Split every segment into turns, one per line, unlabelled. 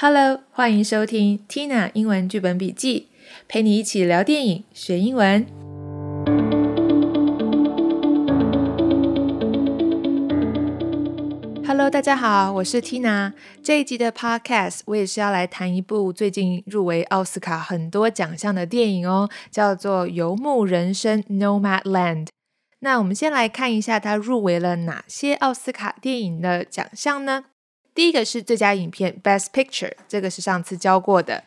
Hello，欢迎收听 Tina 英文剧本笔记，陪你一起聊电影学英文。Hello，大家好，我是 Tina。这一集的 Podcast 我也是要来谈一部最近入围奥斯卡很多奖项的电影哦，叫做《游牧人生》（Nomadland）。那我们先来看一下它入围了哪些奥斯卡电影的奖项呢？第一个是最佳影片 （Best Picture），这个是上次教过的。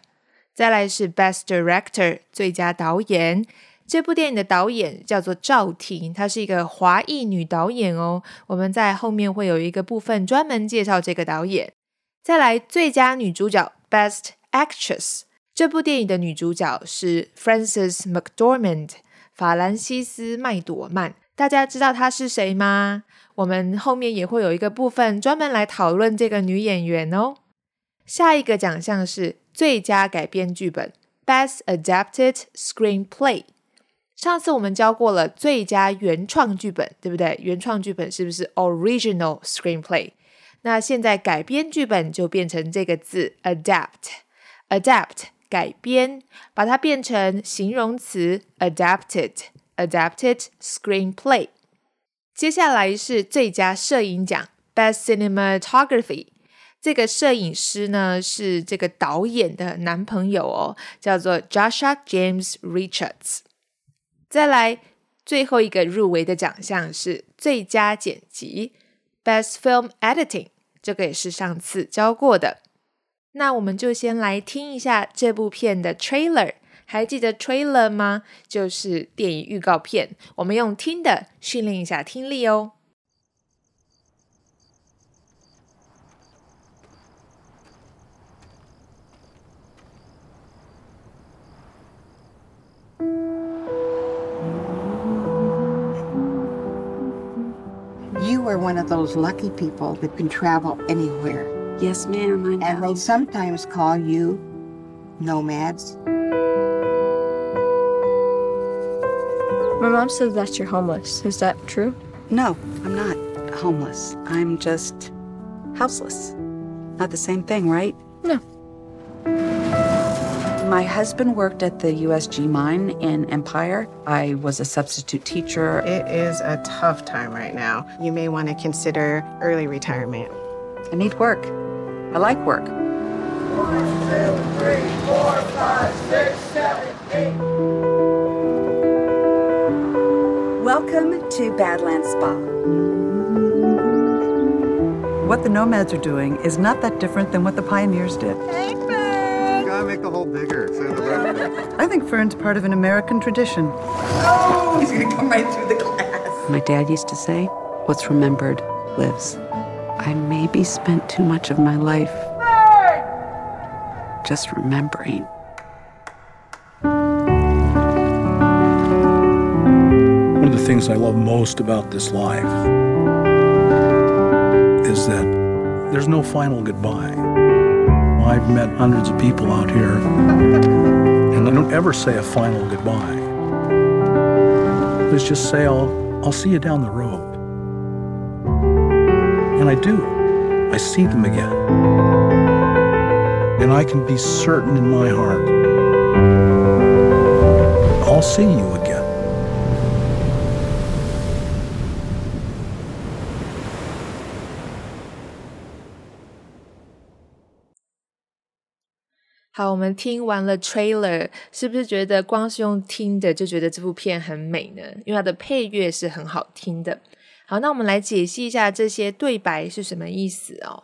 再来是 Best Director，最佳导演。这部电影的导演叫做赵婷，她是一个华裔女导演哦。我们在后面会有一个部分专门介绍这个导演。再来最佳女主角 （Best Actress），这部电影的女主角是 Frances McDormand，法兰西斯麦朵曼。大家知道她是谁吗？我们后面也会有一个部分专门来讨论这个女演员哦。下一个奖项是最佳改编剧本 （Best Adapted Screenplay）。上次我们教过了最佳原创剧本，对不对？原创剧本是不是 Original Screenplay？那现在改编剧本就变成这个字 Adapt，Adapt 改编，把它变成形容词 Adapted，Adapted Screenplay。接下来是最佳摄影奖，Best Cinematography。这个摄影师呢是这个导演的男朋友哦，叫做 Joshua James Richards。再来最后一个入围的奖项是最佳剪辑，Best Film Editing。这个也是上次教过的。那我们就先来听一下这部片的 trailer。还记得 trailer 吗？就是电影预告片。我们用听的训练一下听力哦。
You are one of those lucky people that can travel anywhere.
Yes, ma'am, I know.
And they sometimes call you nomads.
My mom says that you're homeless. Is that true?
No, I'm not homeless. I'm just houseless. Not the same thing, right?
No.
My husband worked at the USG mine in Empire. I was a substitute teacher.
It is a tough time right now. You may want to consider early retirement.
I need work. I like work.
One, two, three, four, five, six, seven, eight.
Welcome to Badlands Spa.
What the nomads are doing is not that different than what the pioneers did.
Gotta make the hole bigger. The
I think Fern's part of an American tradition.
Oh, he's gonna come right through the glass. My dad used to say, What's remembered lives. I maybe spent too much of my life just remembering.
Of the things I love most about this life is that there's no final goodbye. I've met hundreds of people out here, and I don't ever say a final goodbye. Let's just say I'll, I'll see you down the road. And I do. I see them again. And I can be certain in my heart I'll see you again.
好，我们听完了 trailer，是不是觉得光是用听的就觉得这部片很美呢？因为它的配乐是很好听的。好，那我们来解析一下这些对白是什么意思哦。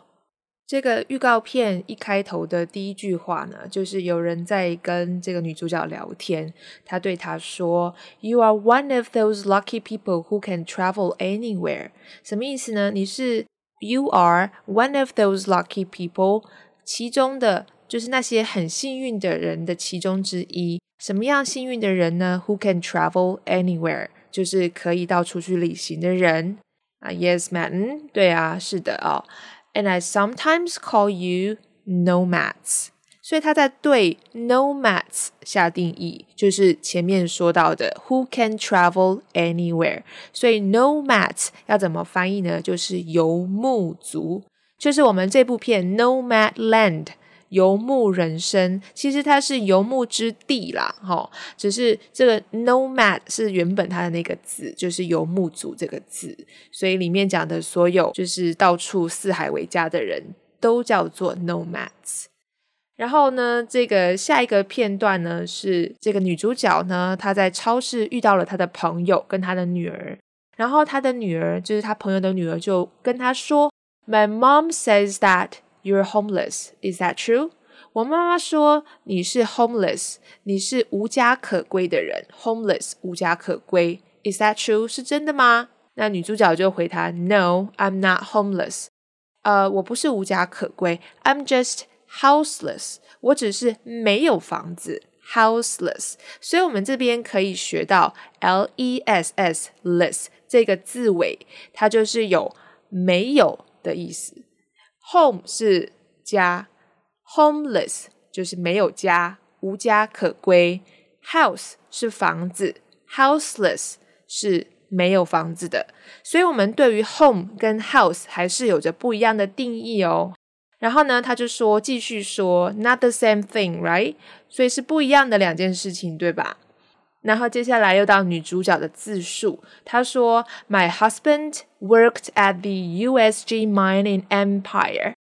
这个预告片一开头的第一句话呢，就是有人在跟这个女主角聊天，他对她说：“You are one of those lucky people who can travel anywhere。”什么意思呢？你是 You are one of those lucky people，其中的。就是那些很幸运的人的其中之一。什么样幸运的人呢？Who can travel anywhere？就是可以到处去旅行的人啊。Yes, man，对啊，是的啊。And I sometimes call you nomads。所以他在对 nomads 下定义，就是前面说到的 Who can travel anywhere？所以 nomads 要怎么翻译呢？就是游牧族。就是我们这部片 Nomadland。游牧人生，其实它是游牧之地啦，哈，只是这个 nomad 是原本它的那个字，就是游牧族这个字，所以里面讲的所有就是到处四海为家的人都叫做 nomads。然后呢，这个下一个片段呢是这个女主角呢，她在超市遇到了她的朋友跟她的女儿，然后她的女儿就是她朋友的女儿就跟她说：“My mom says that you're homeless. Is that true？” 我妈妈说你是 homeless，你是无家可归的人，homeless 无家可归。Is that true？是真的吗？那女主角就回答：“No, I'm not homeless. 呃，我不是无家可归，I'm just houseless。我只是没有房子，houseless。所以，我们这边可以学到 l e s s less 这个字尾，它就是有没有的意思。Home 是家，homeless 就是没有家，无家可归。house 是房子，houseless 是没有房子的。所以，我们对于 home 跟 house 还是有着不一样的定义哦。然后呢，他就说，继续说，not the same thing，right？所以是不一样的两件事情，对吧？然后接下来又到女主角的自述，她说，My husband worked at the USG mine in Empire。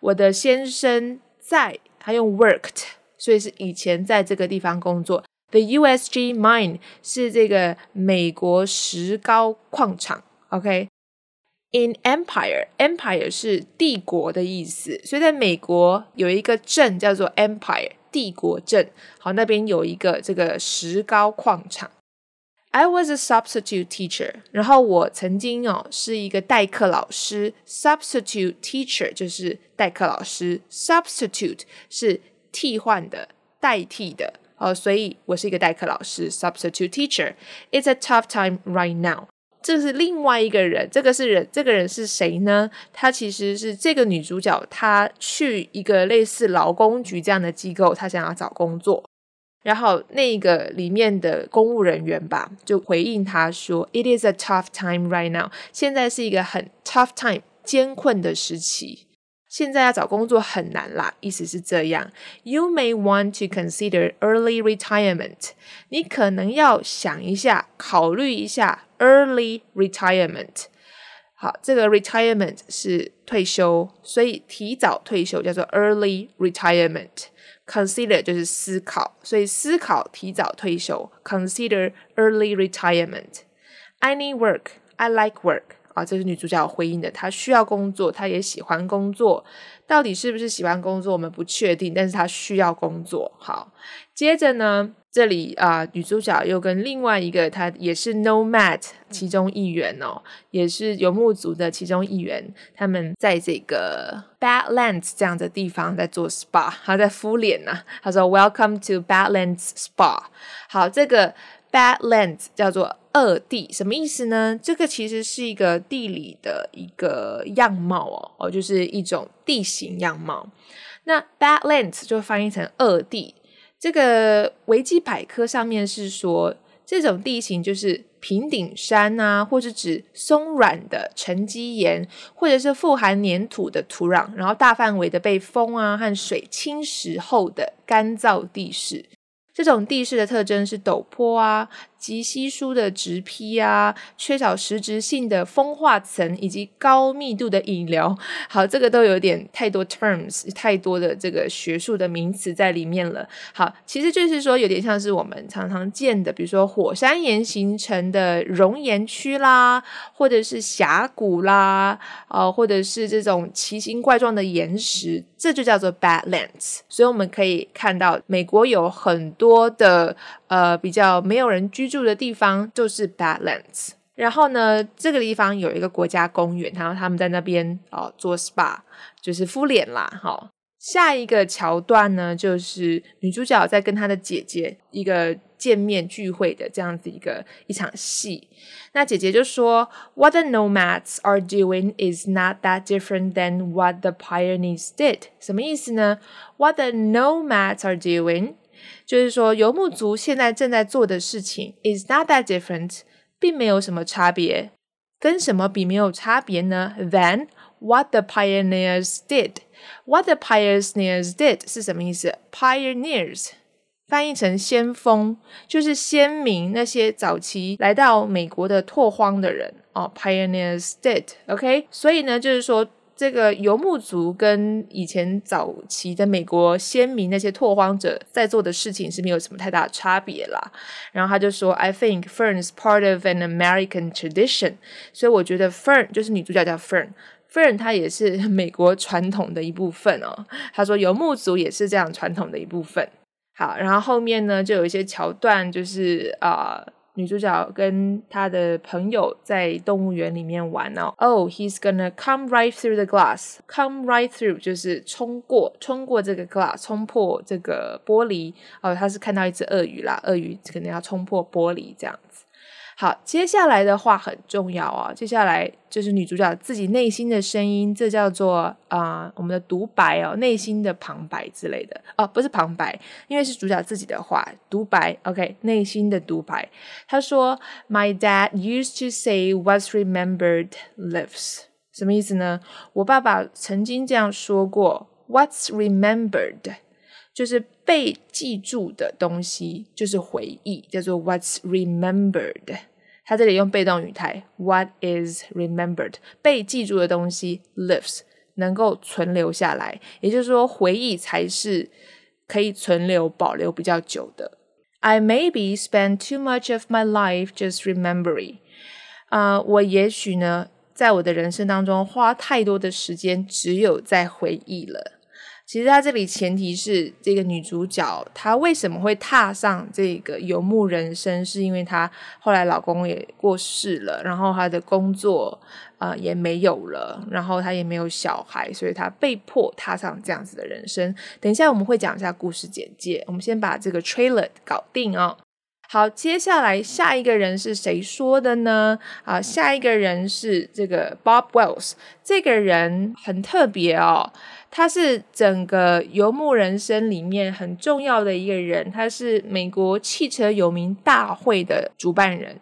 我的先生在，他用 worked，所以是以前在这个地方工作。The USG mine 是这个美国石膏矿场，OK。In Empire，Empire 是帝国的意思，所以在美国有一个镇叫做 Empire 帝国镇。好，那边有一个这个石膏矿场。I was a substitute teacher，然后我曾经哦是一个代课老师。Substitute teacher 就是代课老师，Substitute 是替换的、代替的哦，所以我是一个代课老师，Substitute teacher。It's a tough time right now。这是另外一个人，这个是人，这个人是谁呢？她其实是这个女主角，她去一个类似劳工局这样的机构，她想要找工作。然后那个里面的公务人员吧，就回应她说：“It is a tough time right now。现在是一个很 tough time，艰困的时期。现在要找工作很难啦。意思是这样。You may want to consider early retirement。你可能要想一下，考虑一下。” Early retirement，好，这个 retirement 是退休，所以提早退休叫做 early retirement。Consider 就是思考，所以思考提早退休。Consider early retirement。I need work. I like work. 啊，这是女主角回应的，她需要工作，她也喜欢工作。到底是不是喜欢工作，我们不确定，但是她需要工作。好，接着呢？这里啊，女主角又跟另外一个，她也是 nomad 其中一员哦，也是游牧族的其中一员。他们在这个 Badlands 这样的地方在做 spa，他在敷脸呢。他说：“Welcome to Badlands Spa。”好，这个 Badlands 叫做二地，什么意思呢？这个其实是一个地理的一个样貌哦，哦，就是一种地形样貌。那 Badlands 就翻译成二地。这个维基百科上面是说，这种地形就是平顶山啊，或是指松软的沉积岩，或者是富含粘土的土壤，然后大范围的被风啊和水侵蚀后的干燥地势。这种地势的特征是陡坡啊。极稀疏的植批啊，缺少实质性的风化层，以及高密度的引流。好，这个都有点太多 terms，太多的这个学术的名词在里面了。好，其实就是说，有点像是我们常常见的，比如说火山岩形成的熔岩区啦，或者是峡谷啦，呃，或者是这种奇形怪状的岩石，这就叫做 badlands。所以我们可以看到，美国有很多的。呃，比较没有人居住的地方就是 Badlands。然后呢，这个地方有一个国家公园，然后他们在那边哦做 SPA，就是敷脸啦。好，下一个桥段呢，就是女主角在跟她的姐姐一个见面聚会的这样子一个一场戏。那姐姐就说：“What the nomads are doing is not that different than what the pioneers did。”什么意思呢？What the nomads are doing。就是说，游牧族现在正在做的事情 is not that different，并没有什么差别。跟什么比没有差别呢？Than What the pioneers did. What the pioneers did 是什么意思？Pioneers 翻译成先锋，就是先民那些早期来到美国的拓荒的人哦。Pioneers did. OK，所以呢，就是说。这个游牧族跟以前早期的美国先民那些拓荒者在做的事情是没有什么太大差别啦。然后他就说：“I think Fern is part of an American tradition。”所以我觉得 Fern 就是女主角叫 Fern，Fern 她也是美国传统的一部分哦。他说游牧族也是这样传统的一部分。好，然后后面呢就有一些桥段，就是啊。女主角跟她的朋友在动物园里面玩哦。Oh, he's gonna come right through the glass. Come right through 就是冲过，冲过这个 glass，冲破这个玻璃。哦，他是看到一只鳄鱼啦，鳄鱼肯定要冲破玻璃这样子。好，接下来的话很重要啊。接下来就是女主角自己内心的声音，这叫做啊我们的独白哦，内心的旁白之类的哦，不是旁白，因为是主角自己的话，独白。OK，内心的独白。他说：“My dad used to say, what's remembered lives。”什么意思呢？我爸爸曾经这样说过：“What's remembered。”就是被记住的东西，就是回忆，叫做 What's remembered。它这里用被动语态，What is remembered？被记住的东西 lives，能够存留下来。也就是说，回忆才是可以存留、保留比较久的。I maybe spend too much of my life just remembering。啊，我也许呢，在我的人生当中花太多的时间，只有在回忆了。其实他这里前提是这个女主角她为什么会踏上这个游牧人生，是因为她后来老公也过世了，然后她的工作啊也没有了，然后她也没有小孩，所以她被迫踏上这样子的人生。等一下我们会讲一下故事简介，我们先把这个 trailer 搞定哦。好，接下来下一个人是谁说的呢？啊，下一个人是这个 Bob Wells，这个人很特别哦。他是整个游牧人生里面很重要的一个人，他是美国汽车游民大会的主办人。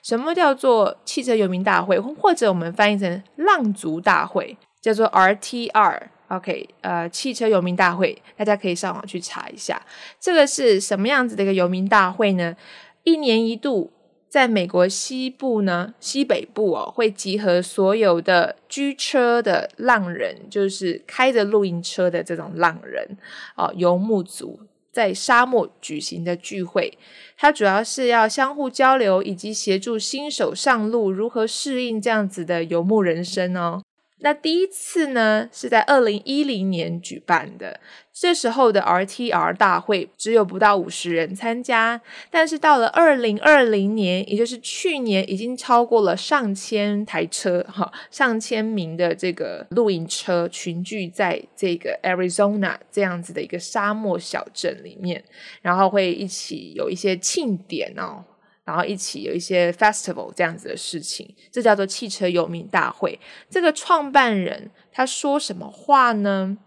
什么叫做汽车游民大会，或者我们翻译成浪族大会，叫做 RTR。OK，呃，汽车游民大会，大家可以上网去查一下，这个是什么样子的一个游民大会呢？一年一度。在美国西部呢，西北部哦，会集合所有的居车的浪人，就是开着露营车的这种浪人哦，游牧族在沙漠举行的聚会。它主要是要相互交流，以及协助新手上路如何适应这样子的游牧人生哦。那第一次呢，是在二零一零年举办的。这时候的 RTR 大会只有不到五十人参加，但是到了二零二零年，也就是去年，已经超过了上千台车，哈，上千名的这个露营车群聚在这个 Arizona 这样子的一个沙漠小镇里面，然后会一起有一些庆典哦。然后一起有一些 festival 这样子的事情，这叫做汽车游民大会。这个创办人他说什么话呢？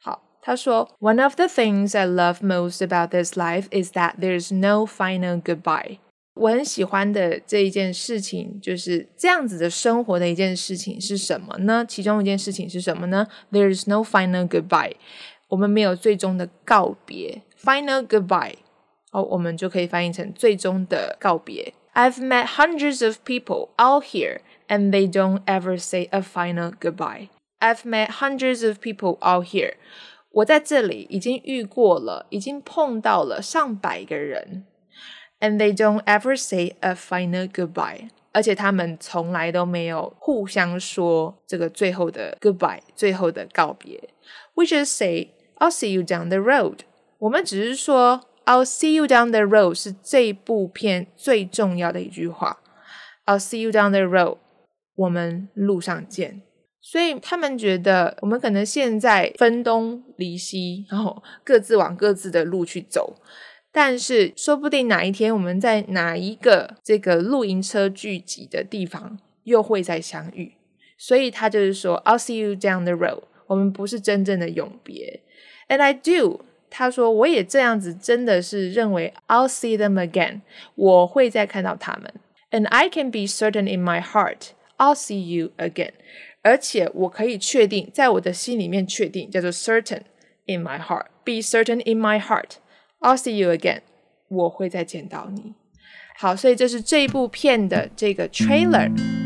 好，他说：“One of the things I love most about this life is that there's no final goodbye。”我很喜欢的这一件事情就是这样子的生活的一件事情是什么呢？其中一件事情是什么呢？There's no final goodbye。我们没有最终的告别，final goodbye。哦，我们就可以翻译成最终的告别。I've met hundreds of people out here, and they don't ever say a final goodbye. I've met hundreds of people out here. 我在这里已经遇过了，已经碰到了上百个人，and they don't ever say a final goodbye. 而且他们从来都没有互相说这个最后的 goodbye，最后的告别。We just say, "I'll see you down the road." 我们只是说 I'll see you down the road 是这部片最重要的一句话。I'll see you down the road，我们路上见。所以他们觉得我们可能现在分东离西，然后各自往各自的路去走，但是说不定哪一天我们在哪一个这个露营车聚集的地方又会再相遇。所以他就是说，I'll see you down the road，我们不是真正的永别。And I do。他说：“我也这样子，真的是认为 I'll see them again，我会再看到他们。And I can be certain in my heart I'll see you again。而且我可以确定，在我的心里面确定，叫做 certain in my heart。Be certain in my heart. I'll see you again. 我会再见到你。好，所以这是这部片的这个 trailer。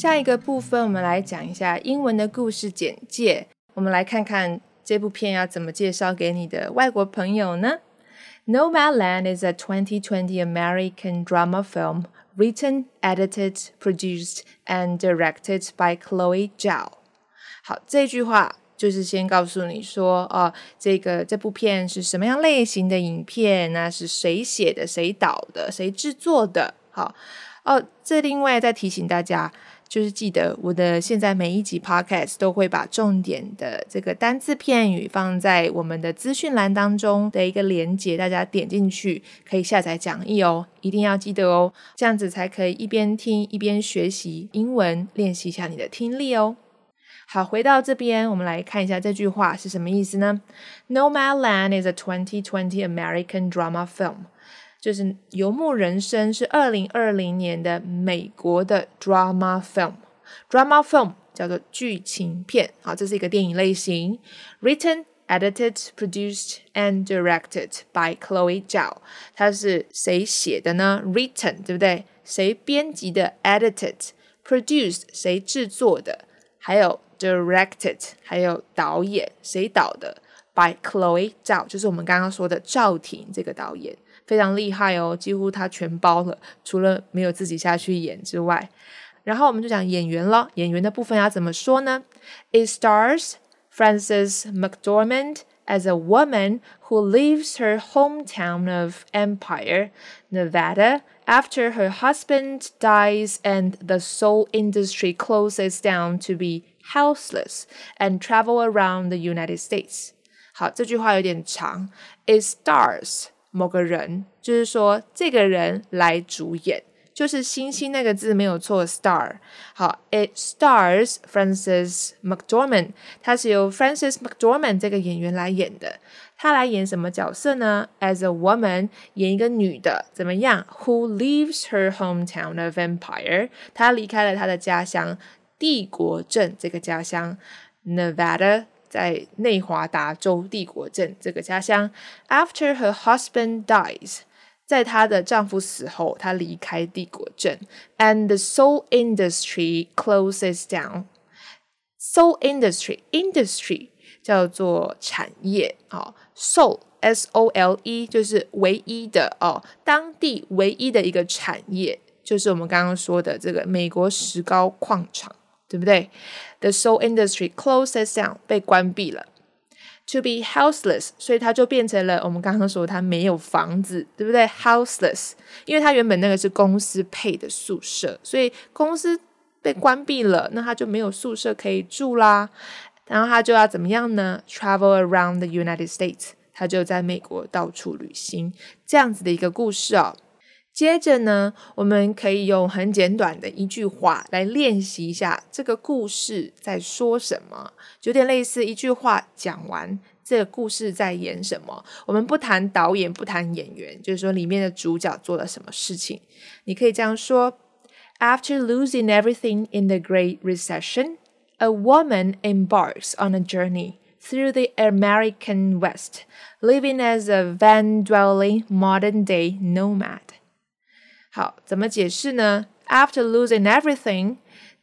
下一个部分，我们来讲一下英文的故事简介。我们来看看这部片要怎么介绍给你的外国朋友呢？Nomadland is a 2020 American drama film written, edited, produced, and directed by Chloe Zhao。好，这句话就是先告诉你说，哦，这个这部片是什么样类型的影片？那是谁写的？谁导的？谁制作的？好，哦，这另外再提醒大家。就是记得我的现在每一集 podcast 都会把重点的这个单字片语放在我们的资讯栏当中的一个连接，大家点进去可以下载讲义哦，一定要记得哦，这样子才可以一边听一边学习英文，练习一下你的听力哦。好，回到这边，我们来看一下这句话是什么意思呢？Nomadland is a 2020 American drama film. 就是《游牧人生》是二零二零年的美国的 drama film，drama film 叫做剧情片，好，这是一个电影类型。Written, edited, produced and directed by Chloe Zhao，它是谁写的呢？Written 对不对？谁编辑的？Edited, produced 谁制作的？还有 directed 还有导演谁导的？By Chloe Zhao，就是我们刚刚说的赵婷这个导演。非常厉害哦，几乎他全包了，除了没有自己下去演之外。然后我们就讲演员了，演员的部分要怎么说呢？It stars Frances McDormand as a woman who leaves her hometown of Empire, Nevada, after her husband dies and the soul industry closes down to be houseless and travel around the United States. 好，这句话有点长。It stars 某个人，就是说这个人来主演，就是星星那个字没有错，star。好，it stars Frances McDormand，它是由 Frances McDormand 这个演员来演的。他来演什么角色呢？As a woman，演一个女的，怎么样？Who leaves her hometown of Empire？她离开了她的家乡帝国镇这个家乡，Nevada。在内华达州帝国镇这个家乡，After her husband dies，在她的丈夫死后，她离开帝国镇，and the soul industry closes down。soul industry industry 叫做产业啊，soul s o l e 就是唯一的哦，当地唯一的一个产业，就是我们刚刚说的这个美国石膏矿场。对不对？The soul industry closes down，被关闭了。To be houseless，所以它就变成了我们刚刚说它没有房子，对不对？Houseless，因为它原本那个是公司配的宿舍，所以公司被关闭了，那它就没有宿舍可以住啦。然后它就要怎么样呢？Travel around the United States，它就在美国到处旅行，这样子的一个故事哦。接着呢，我们可以用很简短的一句话来练习一下这个故事在说什么，有点类似一句话讲完这个故事在演什么。我们不谈导演，不谈演员，就是说里面的主角做了什么事情。你可以这样说：After losing everything in the Great Recession, a woman embarks on a journey through the American West, living as a van-dwelling modern-day nomad. 好，怎么解释呢？After losing everything，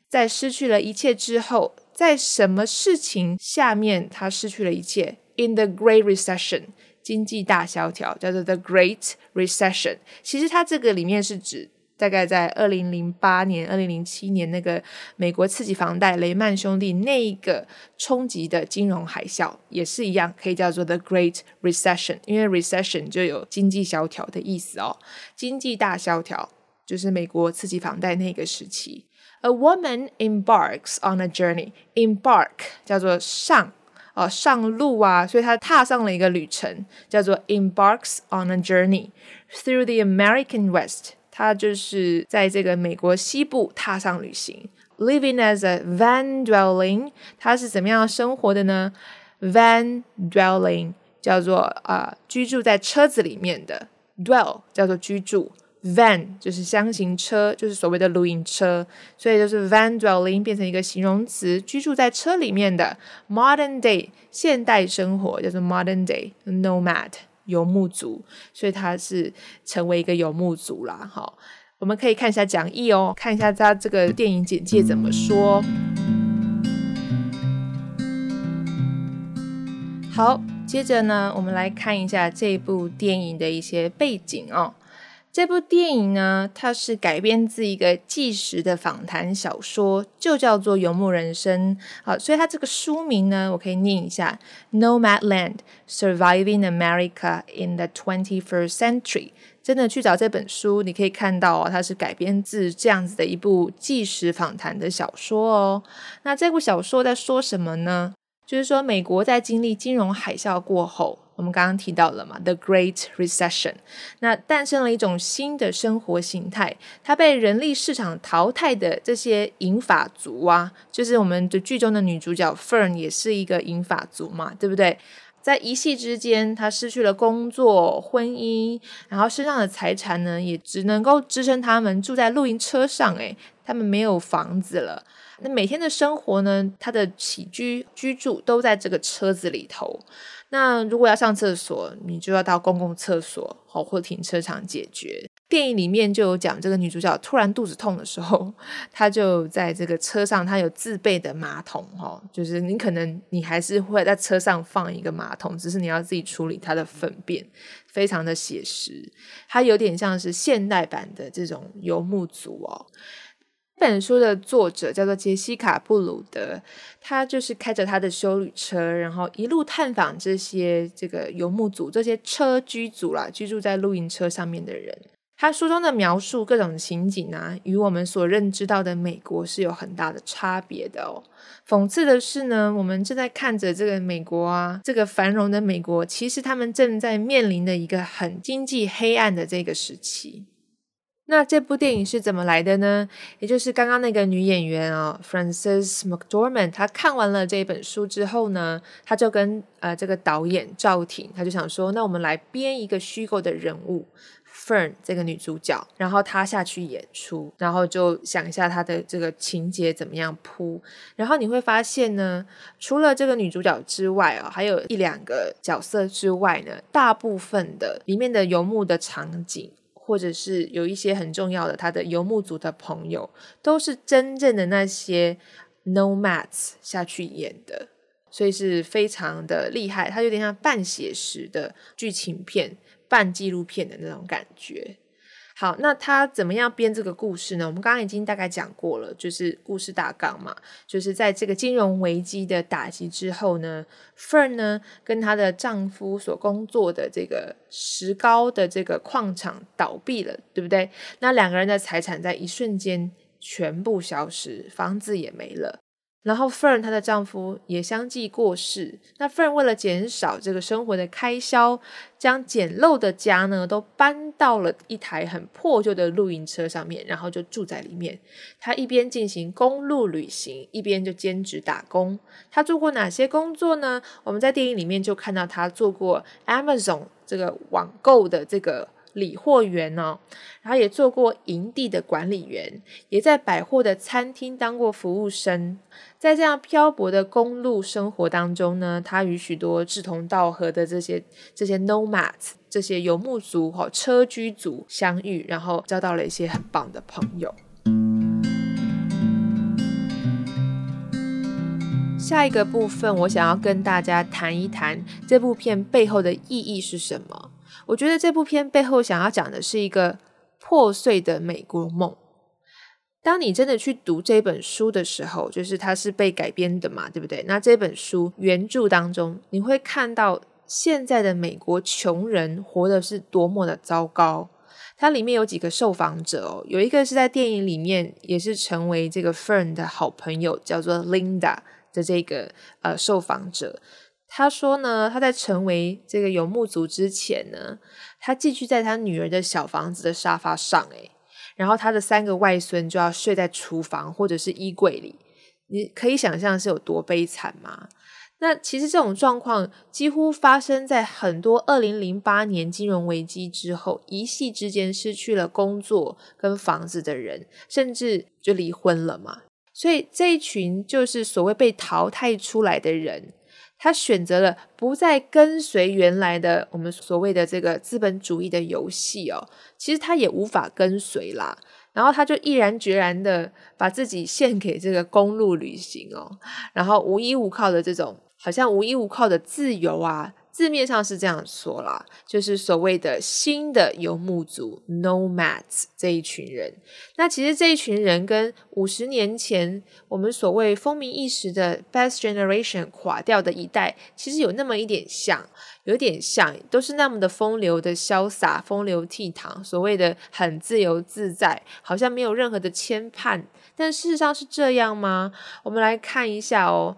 在失去了一切之后，在什么事情下面他失去了一切？In the Great Recession，经济大萧条，叫做 The Great Recession。其实它这个里面是指大概在二零零八年、二零零七年那个美国刺激房贷雷曼兄弟那一个冲击的金融海啸，也是一样，可以叫做 The Great Recession，因为 Recession 就有经济萧条的意思哦。经济大萧条就是美国刺激房贷那个时期。A woman embarks on a journey. Embark 叫做上哦，上路啊，所以她踏上了一个旅程，叫做 embarks on a journey through the American West。他就是在这个美国西部踏上旅行，living as a van dwelling。他是怎么样生活的呢？van dwelling 叫做啊居住在车子里面的，dwell 叫做居住。Van 就是箱型车，就是所谓的露营车，所以就是 van dwelling 变成一个形容词，居住在车里面的。Modern day 现代生活叫做 modern day nomad 游牧族，所以他是成为一个游牧族啦。哈，我们可以看一下讲义哦，看一下他这个电影简介怎么说。好，接着呢，我们来看一下这部电影的一些背景哦。这部电影呢，它是改编自一个纪实的访谈小说，就叫做《游牧人生》。好，所以它这个书名呢，我可以念一下：Nomadland: Surviving America in the Twenty-First Century。真的去找这本书，你可以看到哦，它是改编自这样子的一部纪实访谈的小说哦。那这部小说在说什么呢？就是说，美国在经历金融海啸过后，我们刚刚提到了嘛，The Great Recession，那诞生了一种新的生活形态，它被人力市场淘汰的这些银发族啊，就是我们的剧中的女主角 Fern 也是一个银发族嘛，对不对？在一夕之间，她失去了工作、婚姻，然后身上的财产呢，也只能够支撑他们住在露营车上，诶，他们没有房子了。那每天的生活呢？他的起居居住都在这个车子里头。那如果要上厕所，你就要到公共厕所好或停车场解决。电影里面就有讲，这个女主角突然肚子痛的时候，她就在这个车上，她有自备的马桶哈，就是你可能你还是会在车上放一个马桶，只是你要自己处理她的粪便，非常的写实。它有点像是现代版的这种游牧族哦。这本书的作者叫做杰西卡·布鲁德，他就是开着他的修旅车，然后一路探访这些这个游牧族、这些车居族啦，居住在露营车上面的人。他书中的描述各种情景啊，与我们所认知到的美国是有很大的差别的哦。讽刺的是呢，我们正在看着这个美国啊，这个繁荣的美国，其实他们正在面临的一个很经济黑暗的这个时期。那这部电影是怎么来的呢？也就是刚刚那个女演员啊，Frances McDormand，她看完了这本书之后呢，她就跟呃这个导演赵婷，她就想说，那我们来编一个虚构的人物 Fern 这个女主角，然后她下去演出，然后就想一下她的这个情节怎么样铺，然后你会发现呢，除了这个女主角之外啊，还有一两个角色之外呢，大部分的里面的游牧的场景。或者是有一些很重要的，他的游牧族的朋友都是真正的那些 nomads 下去演的，所以是非常的厉害。它有点像半写实的剧情片、半纪录片的那种感觉。好，那他怎么样编这个故事呢？我们刚刚已经大概讲过了，就是故事大纲嘛，就是在这个金融危机的打击之后呢，Fern 呢跟她的丈夫所工作的这个石膏的这个矿场倒闭了，对不对？那两个人的财产在一瞬间全部消失，房子也没了。然后 Fern 她的丈夫也相继过世。那 Fern 为了减少这个生活的开销，将简陋的家呢都搬到了一台很破旧的露营车上面，然后就住在里面。她一边进行公路旅行，一边就兼职打工。她做过哪些工作呢？我们在电影里面就看到她做过 Amazon 这个网购的这个。理货员哦，然后也做过营地的管理员，也在百货的餐厅当过服务生。在这样漂泊的公路生活当中呢，他与许多志同道合的这些这些 nomads 这些游牧族哈车居族相遇，然后交到了一些很棒的朋友。下一个部分，我想要跟大家谈一谈这部片背后的意义是什么。我觉得这部片背后想要讲的是一个破碎的美国梦。当你真的去读这本书的时候，就是它是被改编的嘛，对不对？那这本书原著当中，你会看到现在的美国穷人活的是多么的糟糕。它里面有几个受访者哦，有一个是在电影里面也是成为这个 Fern 的好朋友，叫做 Linda 的这个呃受访者。他说呢，他在成为这个游牧族之前呢，他寄居在他女儿的小房子的沙发上，诶，然后他的三个外孙就要睡在厨房或者是衣柜里，你可以想象是有多悲惨吗？那其实这种状况几乎发生在很多二零零八年金融危机之后，一夕之间失去了工作跟房子的人，甚至就离婚了嘛。所以这一群就是所谓被淘汰出来的人，他选择了不再跟随原来的我们所谓的这个资本主义的游戏哦，其实他也无法跟随啦。然后他就毅然决然的把自己献给这个公路旅行哦，然后无依无靠的这种。好像无依无靠的自由啊，字面上是这样说啦，就是所谓的新的游牧族 （nomads） 这一群人。那其实这一群人跟五十年前我们所谓风靡一时的 Best Generation 垮掉的一代，其实有那么一点像，有点像，都是那么的风流的潇洒、风流倜傥，所谓的很自由自在，好像没有任何的牵绊。但事实上是这样吗？我们来看一下哦。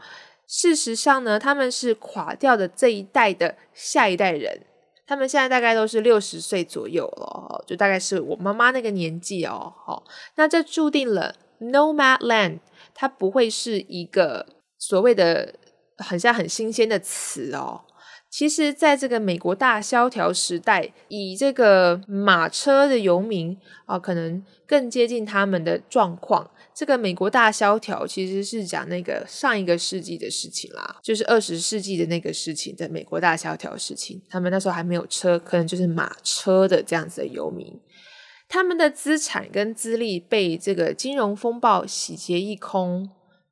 事实上呢，他们是垮掉的这一代的下一代人，他们现在大概都是六十岁左右了，就大概是我妈妈那个年纪哦。好，那这注定了 nomad land 它不会是一个所谓的很像很新鲜的词哦。其实，在这个美国大萧条时代，以这个马车的游民啊，可能更接近他们的状况。这个美国大萧条其实是讲那个上一个世纪的事情啦，就是二十世纪的那个事情的美国大萧条事情。他们那时候还没有车，可能就是马车的这样子的游民，他们的资产跟资历被这个金融风暴洗劫一空。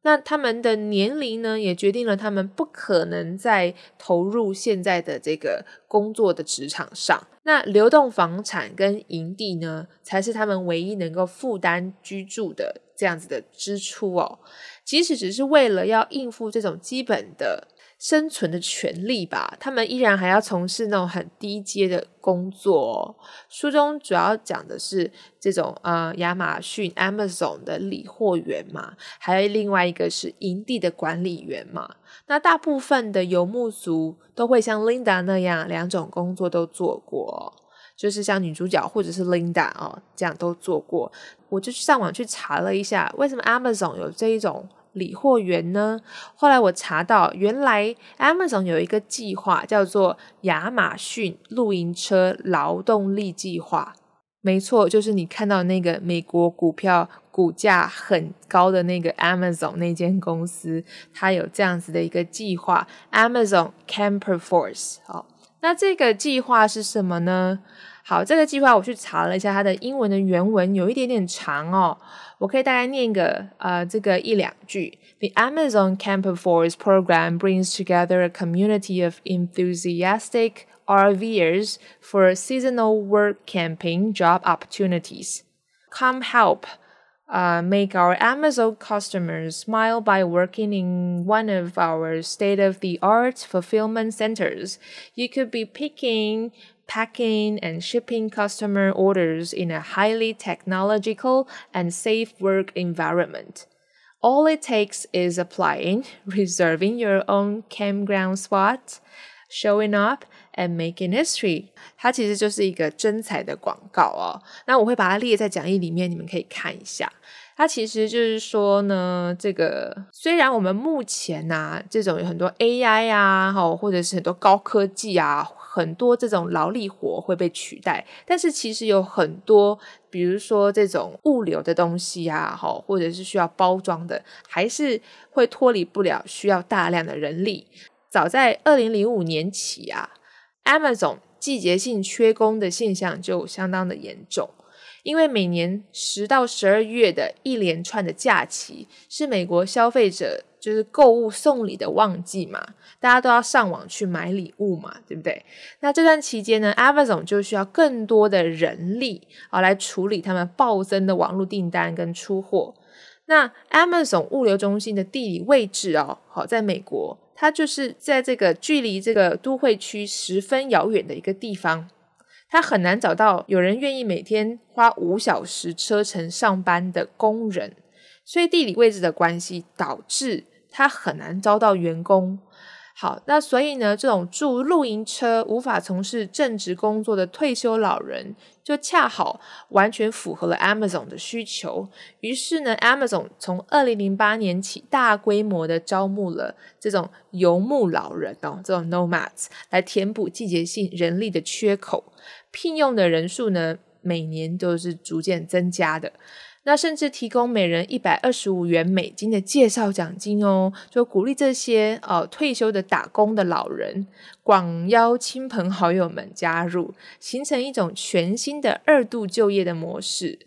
那他们的年龄呢，也决定了他们不可能再投入现在的这个工作的职场上。那流动房产跟营地呢，才是他们唯一能够负担居住的。这样子的支出哦，即使只是为了要应付这种基本的生存的权利吧，他们依然还要从事那种很低阶的工作。书中主要讲的是这种呃，亚马逊 Amazon 的理货员嘛，还有另外一个是营地的管理员嘛。那大部分的游牧族都会像 Linda 那样，两种工作都做过。就是像女主角或者是 Linda 哦，这样都做过。我就上网去查了一下，为什么 Amazon 有这一种理货员呢？后来我查到，原来 Amazon 有一个计划叫做亚马逊露营车劳动力计划。没错，就是你看到那个美国股票股价很高的那个 Amazon 那间公司，它有这样子的一个计划，Amazon Camper Force。好。那这个计划是什么呢？好，这个计划我去查了一下，它的英文的原文有一点点长哦，我可以大概念一个呃这个一两句。The Amazon Camper Force program brings together a community of enthusiastic RVers for seasonal work camping job opportunities. Come help uh, make our Amazon customers smile by working in one of our state of the art fulfillment centers. You could be picking, packing, and shipping customer orders in a highly technological and safe work environment. All it takes is applying, reserving your own campground spot, showing up, And making history，它其实就是一个真彩的广告哦。那我会把它列在讲义里面，你们可以看一下。它其实就是说呢，这个虽然我们目前呐，这种有很多 AI 啊，哈，或者是很多高科技啊，很多这种劳力活会被取代，但是其实有很多，比如说这种物流的东西啊，哈，或者是需要包装的，还是会脱离不了需要大量的人力。早在二零零五年起啊。Amazon 季节性缺工的现象就相当的严重，因为每年十到十二月的一连串的假期是美国消费者就是购物送礼的旺季嘛，大家都要上网去买礼物嘛，对不对？那这段期间呢，Amazon 就需要更多的人力啊来处理他们暴增的网络订单跟出货。那 Amazon 物流中心的地理位置哦，好，在美国。它就是在这个距离这个都会区十分遥远的一个地方，它很难找到有人愿意每天花五小时车程上班的工人，所以地理位置的关系导致它很难招到员工。好，那所以呢，这种住露营车无法从事正职工作的退休老人，就恰好完全符合了 Amazon 的需求。于是呢，Amazon 从二零零八年起大规模的招募了这种游牧老人哦，这种 nomads 来填补季节性人力的缺口，聘用的人数呢，每年都是逐渐增加的。那甚至提供每人一百二十五元美金的介绍奖金哦，就鼓励这些呃退休的打工的老人广邀亲朋好友们加入，形成一种全新的二度就业的模式。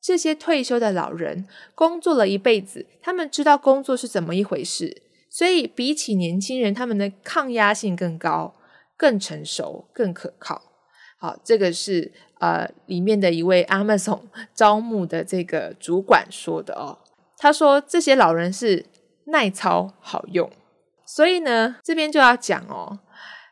这些退休的老人工作了一辈子，他们知道工作是怎么一回事，所以比起年轻人，他们的抗压性更高、更成熟、更可靠。好，这个是。呃，里面的一位 Amazon 招募的这个主管说的哦，他说这些老人是耐操好用，所以呢，这边就要讲哦，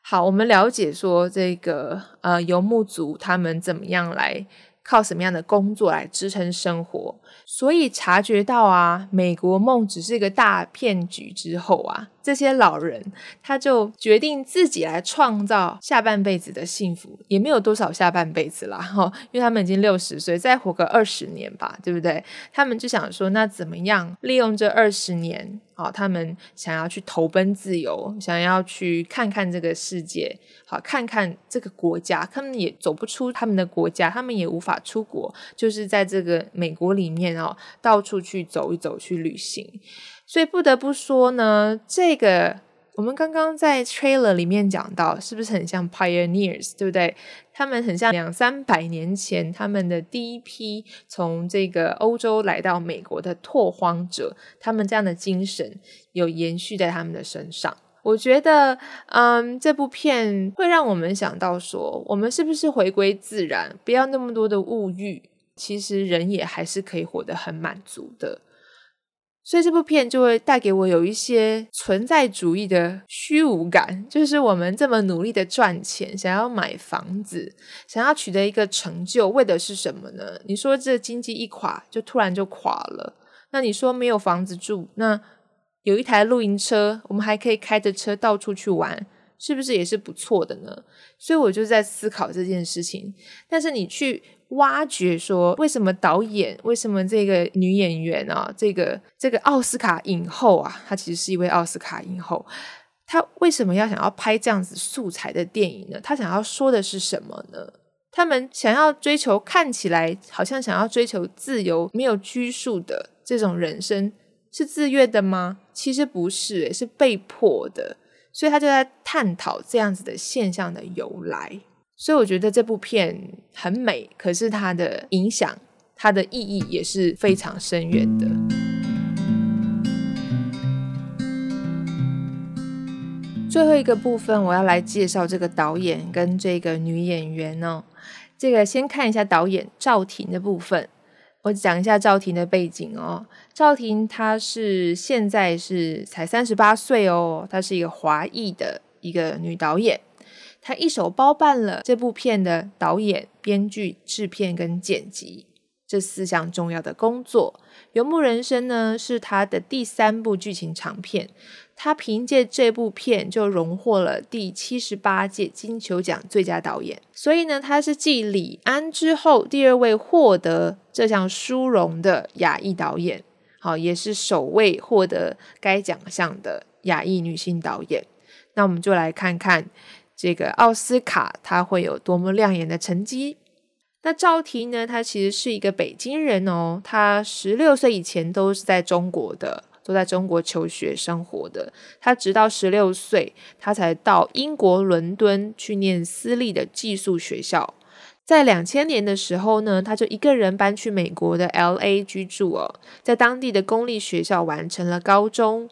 好，我们了解说这个呃游牧族他们怎么样来。靠什么样的工作来支撑生活？所以察觉到啊，美国梦只是一个大骗局之后啊，这些老人他就决定自己来创造下半辈子的幸福，也没有多少下半辈子啦，哈，因为他们已经六十岁，再活个二十年吧，对不对？他们就想说，那怎么样利用这二十年？好，他们想要去投奔自由，想要去看看这个世界，好，看看这个国家，他们也走不出他们的国家，他们也无法出国，就是在这个美国里面哦，到处去走一走，去旅行。所以不得不说呢，这个。我们刚刚在 trailer 里面讲到，是不是很像 pioneers，对不对？他们很像两三百年前他们的第一批从这个欧洲来到美国的拓荒者，他们这样的精神有延续在他们的身上。我觉得，嗯，这部片会让我们想到说，我们是不是回归自然，不要那么多的物欲，其实人也还是可以活得很满足的。所以这部片就会带给我有一些存在主义的虚无感，就是我们这么努力的赚钱，想要买房子，想要取得一个成就，为的是什么呢？你说这经济一垮，就突然就垮了。那你说没有房子住，那有一台露营车，我们还可以开着车到处去玩，是不是也是不错的呢？所以我就在思考这件事情。但是你去。挖掘说，为什么导演，为什么这个女演员啊，这个这个奥斯卡影后啊，她其实是一位奥斯卡影后，她为什么要想要拍这样子素材的电影呢？她想要说的是什么呢？他们想要追求看起来好像想要追求自由、没有拘束的这种人生，是自愿的吗？其实不是，是被迫的。所以他就在探讨这样子的现象的由来。所以我觉得这部片很美，可是它的影响、它的意义也是非常深远的。最后一个部分，我要来介绍这个导演跟这个女演员哦。这个先看一下导演赵婷的部分，我讲一下赵婷的背景哦。赵婷她是现在是才三十八岁哦，她是一个华裔的一个女导演。他一手包办了这部片的导演、编剧、制片跟剪辑这四项重要的工作。《游牧人生》呢是他的第三部剧情长片，他凭借这部片就荣获了第七十八届金球奖最佳导演。所以呢，他是继李安之后第二位获得这项殊荣的亚裔导演，好，也是首位获得该奖项的亚裔女性导演。那我们就来看看。这个奥斯卡他会有多么亮眼的成绩？那赵婷呢？她其实是一个北京人哦。她十六岁以前都是在中国的，都在中国求学生活的。她直到十六岁，她才到英国伦敦去念私立的寄宿学校。在两千年的时候呢，她就一个人搬去美国的 L A 居住哦，在当地的公立学校完成了高中。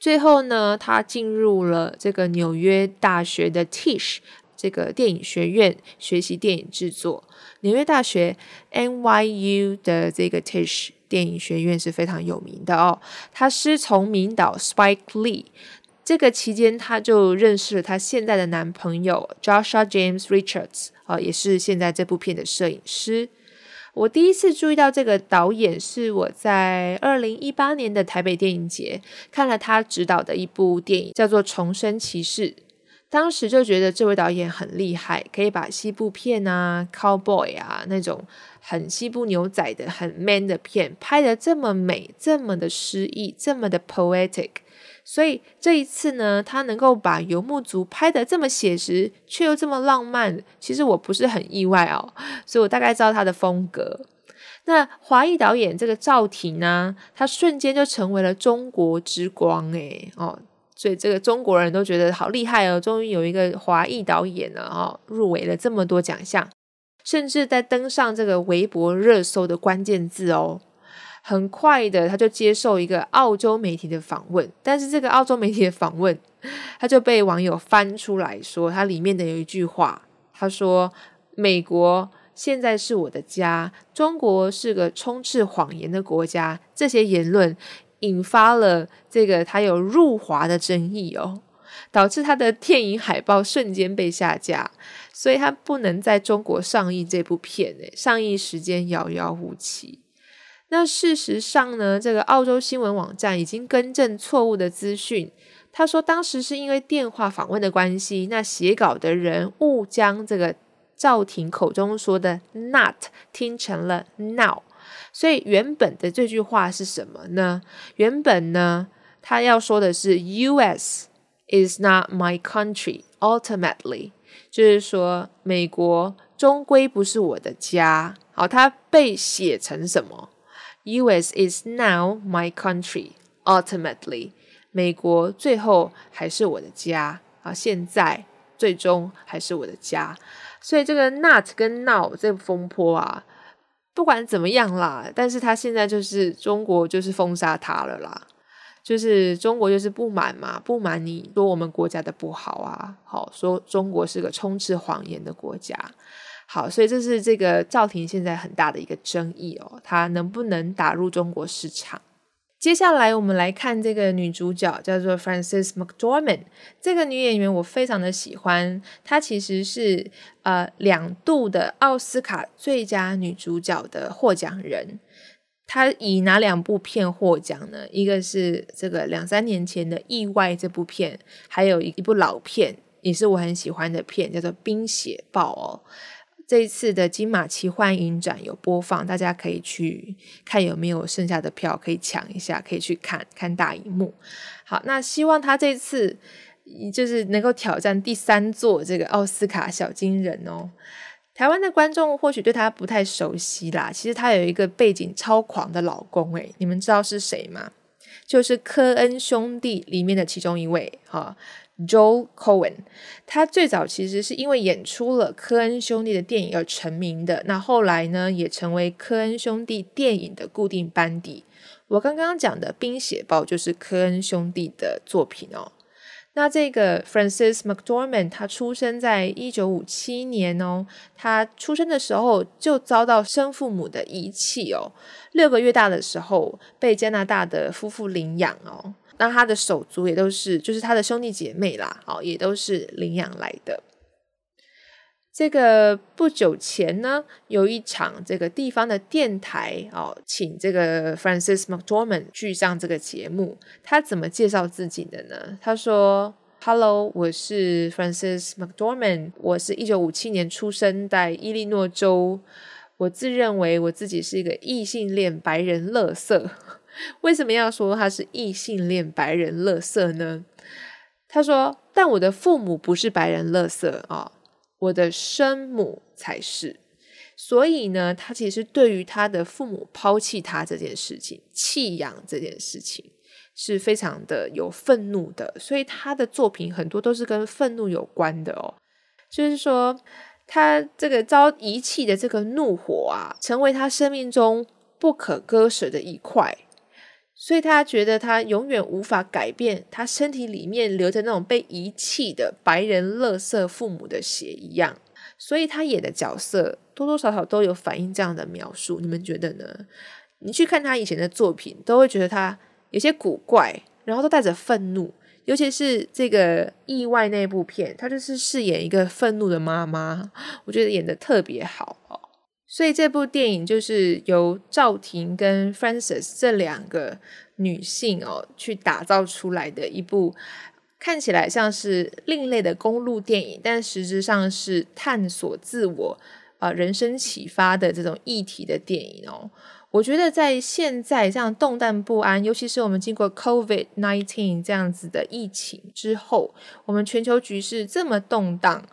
最后呢，他进入了这个纽约大学的 Tisch 这个电影学院学习电影制作。纽约大学 NYU 的这个 Tisch 电影学院是非常有名的哦。他师从名导 Spike Lee，这个期间他就认识了他现在的男朋友 Joshua James Richards 啊，也是现在这部片的摄影师。我第一次注意到这个导演是我在二零一八年的台北电影节看了他执导的一部电影，叫做《重生骑士》。当时就觉得这位导演很厉害，可以把西部片啊、cowboy 啊那种很西部牛仔的、很 man 的片拍得这么美、这么的诗意、这么的 poetic。所以这一次呢，他能够把游牧族拍得这么写实，却又这么浪漫，其实我不是很意外哦。所以我大概知道他的风格。那华裔导演这个赵婷呢，他瞬间就成为了中国之光诶哦。所以这个中国人都觉得好厉害哦，终于有一个华裔导演了哦，入围了这么多奖项，甚至在登上这个微博热搜的关键字哦。很快的，他就接受一个澳洲媒体的访问，但是这个澳洲媒体的访问，他就被网友翻出来说，它里面的有一句话，他说：“美国现在是我的家，中国是个充斥谎言的国家。”这些言论。引发了这个他有入华的争议哦，导致他的电影海报瞬间被下架，所以他不能在中国上映这部片诶，上映时间遥遥无期。那事实上呢，这个澳洲新闻网站已经更正错误的资讯，他说当时是因为电话访问的关系，那写稿的人误将这个赵婷口中说的 “not” 听成了 “now”。所以原本的这句话是什么呢？原本呢，他要说的是 “U.S. is not my country ultimately”，就是说美国终归不是我的家。好，它被写成什么？“U.S. is now my country ultimately”，美国最后还是我的家啊！现在最终还是我的家。所以这个 “not” 跟 “now” 这个风波啊。不管怎么样啦，但是他现在就是中国就是封杀他了啦，就是中国就是不满嘛，不满你说我们国家的不好啊，好说中国是个充斥谎言的国家，好，所以这是这个赵婷现在很大的一个争议哦，她能不能打入中国市场？接下来我们来看这个女主角，叫做 Frances McDormand。这个女演员我非常的喜欢，她其实是呃两度的奥斯卡最佳女主角的获奖人。她以哪两部片获奖呢？一个是这个两三年前的《意外》这部片，还有一部老片，也是我很喜欢的片，叫做《冰雪暴》哦。这一次的金马奇幻影展有播放，大家可以去看有没有剩下的票可以抢一下，可以去看看大荧幕。好，那希望他这次就是能够挑战第三座这个奥斯卡小金人哦。台湾的观众或许对他不太熟悉啦，其实他有一个背景超狂的老公，诶，你们知道是谁吗？就是科恩兄弟里面的其中一位，哈。Joe Cohen，他最早其实是因为演出了科恩兄弟的电影而成名的。那后来呢，也成为科恩兄弟电影的固定班底。我刚刚讲的《冰血暴》就是科恩兄弟的作品哦。那这个 Francis McDormand，他出生在一九五七年哦。他出生的时候就遭到生父母的遗弃哦。六个月大的时候被加拿大的夫妇领养哦。那他的手足也都是，就是他的兄弟姐妹啦，好，也都是领养来的。这个不久前呢，有一场这个地方的电台哦，请这个 Francis McDormand 去上这个节目。他怎么介绍自己的呢？他说：“Hello，我是 Francis McDormand，我是一九五七年出生在伊利诺州。我自认为我自己是一个异性恋白人乐色。” 为什么要说他是异性恋白人乐色呢？他说：“但我的父母不是白人乐色啊，我的生母才是。所以呢，他其实对于他的父母抛弃他这件事情、弃养这件事情，是非常的有愤怒的。所以他的作品很多都是跟愤怒有关的哦。就是说，他这个遭遗弃的这个怒火啊，成为他生命中不可割舍的一块。”所以他觉得他永远无法改变他身体里面流着那种被遗弃的白人乐色父母的血一样，所以他演的角色多多少少都有反映这样的描述。你们觉得呢？你去看他以前的作品，都会觉得他有些古怪，然后都带着愤怒。尤其是这个意外那部片，他就是饰演一个愤怒的妈妈，我觉得演的特别好哦。所以这部电影就是由赵婷跟 f r a n c i s 这两个女性哦去打造出来的一部看起来像是另类的公路电影，但实质上是探索自我啊人生启发的这种议题的电影哦。我觉得在现在这样动荡不安，尤其是我们经过 COVID nineteen 这样子的疫情之后，我们全球局势这么动荡。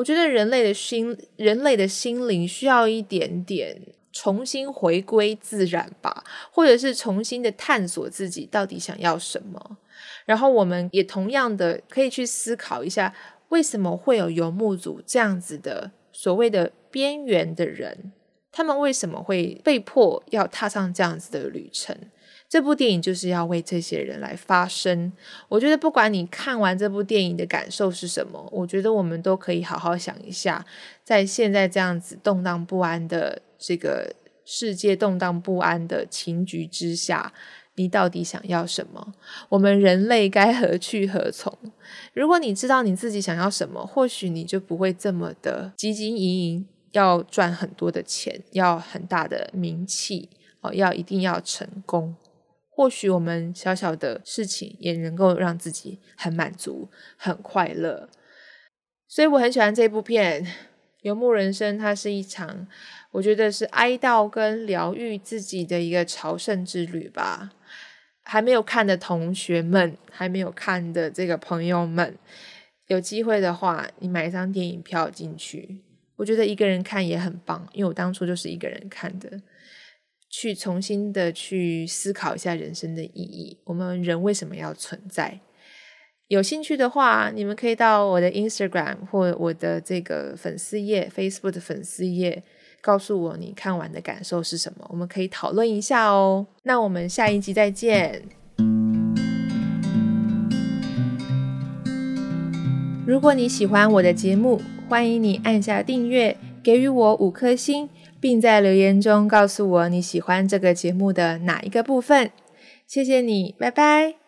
我觉得人类的心，人类的心灵需要一点点重新回归自然吧，或者是重新的探索自己到底想要什么。然后我们也同样的可以去思考一下，为什么会有游牧族这样子的所谓的边缘的人，他们为什么会被迫要踏上这样子的旅程？这部电影就是要为这些人来发声。我觉得，不管你看完这部电影的感受是什么，我觉得我们都可以好好想一下，在现在这样子动荡不安的这个世界、动荡不安的情局之下，你到底想要什么？我们人类该何去何从？如果你知道你自己想要什么，或许你就不会这么的汲汲营营，要赚很多的钱，要很大的名气，哦，要一定要成功。或许我们小小的事情也能够让自己很满足、很快乐，所以我很喜欢这部片《游牧人生》。它是一场我觉得是哀悼跟疗愈自己的一个朝圣之旅吧。还没有看的同学们，还没有看的这个朋友们，有机会的话，你买一张电影票进去，我觉得一个人看也很棒，因为我当初就是一个人看的。去重新的去思考一下人生的意义，我们人为什么要存在？有兴趣的话，你们可以到我的 Instagram 或我的这个粉丝页 Facebook 的粉丝页，告诉我你看完的感受是什么，我们可以讨论一下哦。那我们下一集再见。如果你喜欢我的节目，欢迎你按下订阅，给予我五颗星。并在留言中告诉我你喜欢这个节目的哪一个部分。谢谢你，拜拜。